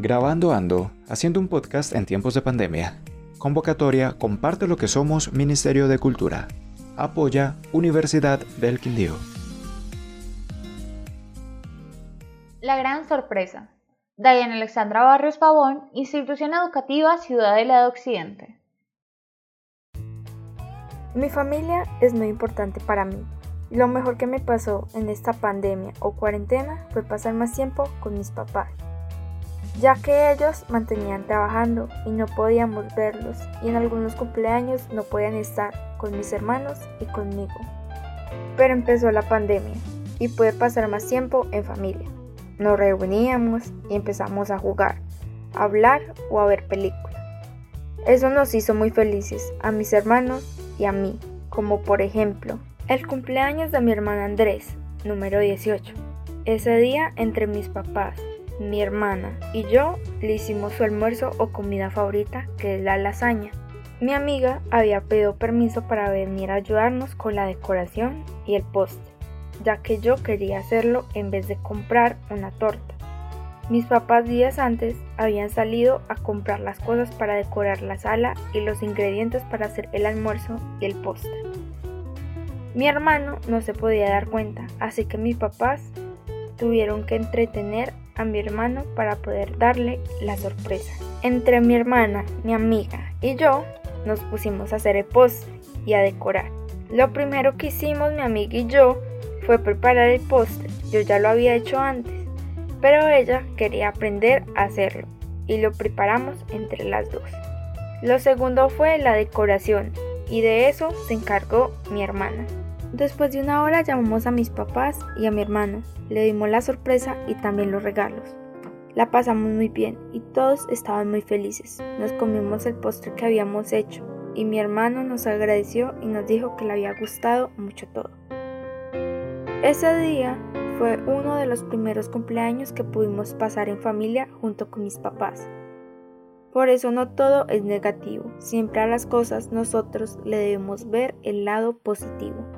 Grabando Ando, haciendo un podcast en tiempos de pandemia. Convocatoria Comparte lo que somos Ministerio de Cultura. Apoya Universidad del Quindío. La gran sorpresa. Diana Alexandra Barrios Pavón, Institución Educativa Ciudadela de Occidente. Mi familia es muy importante para mí. Lo mejor que me pasó en esta pandemia o cuarentena fue pasar más tiempo con mis papás, ya que ellos mantenían trabajando y no podíamos verlos y en algunos cumpleaños no podían estar con mis hermanos y conmigo. Pero empezó la pandemia y pude pasar más tiempo en familia. Nos reuníamos y empezamos a jugar, a hablar o a ver películas. Eso nos hizo muy felices a mis hermanos y a mí, como por ejemplo el cumpleaños de mi hermana Andrés, número 18. Ese día, entre mis papás, mi hermana y yo le hicimos su almuerzo o comida favorita, que es la lasaña. Mi amiga había pedido permiso para venir a ayudarnos con la decoración y el postre, ya que yo quería hacerlo en vez de comprar una torta. Mis papás días antes habían salido a comprar las cosas para decorar la sala y los ingredientes para hacer el almuerzo y el postre. Mi hermano no se podía dar cuenta, así que mis papás tuvieron que entretener a mi hermano para poder darle la sorpresa. Entre mi hermana, mi amiga y yo nos pusimos a hacer el postre y a decorar. Lo primero que hicimos mi amiga y yo fue preparar el postre. Yo ya lo había hecho antes, pero ella quería aprender a hacerlo y lo preparamos entre las dos. Lo segundo fue la decoración y de eso se encargó mi hermana. Después de una hora llamamos a mis papás y a mi hermano, le dimos la sorpresa y también los regalos. La pasamos muy bien y todos estaban muy felices. Nos comimos el postre que habíamos hecho y mi hermano nos agradeció y nos dijo que le había gustado mucho todo. Ese día fue uno de los primeros cumpleaños que pudimos pasar en familia junto con mis papás. Por eso no todo es negativo, siempre a las cosas nosotros le debemos ver el lado positivo.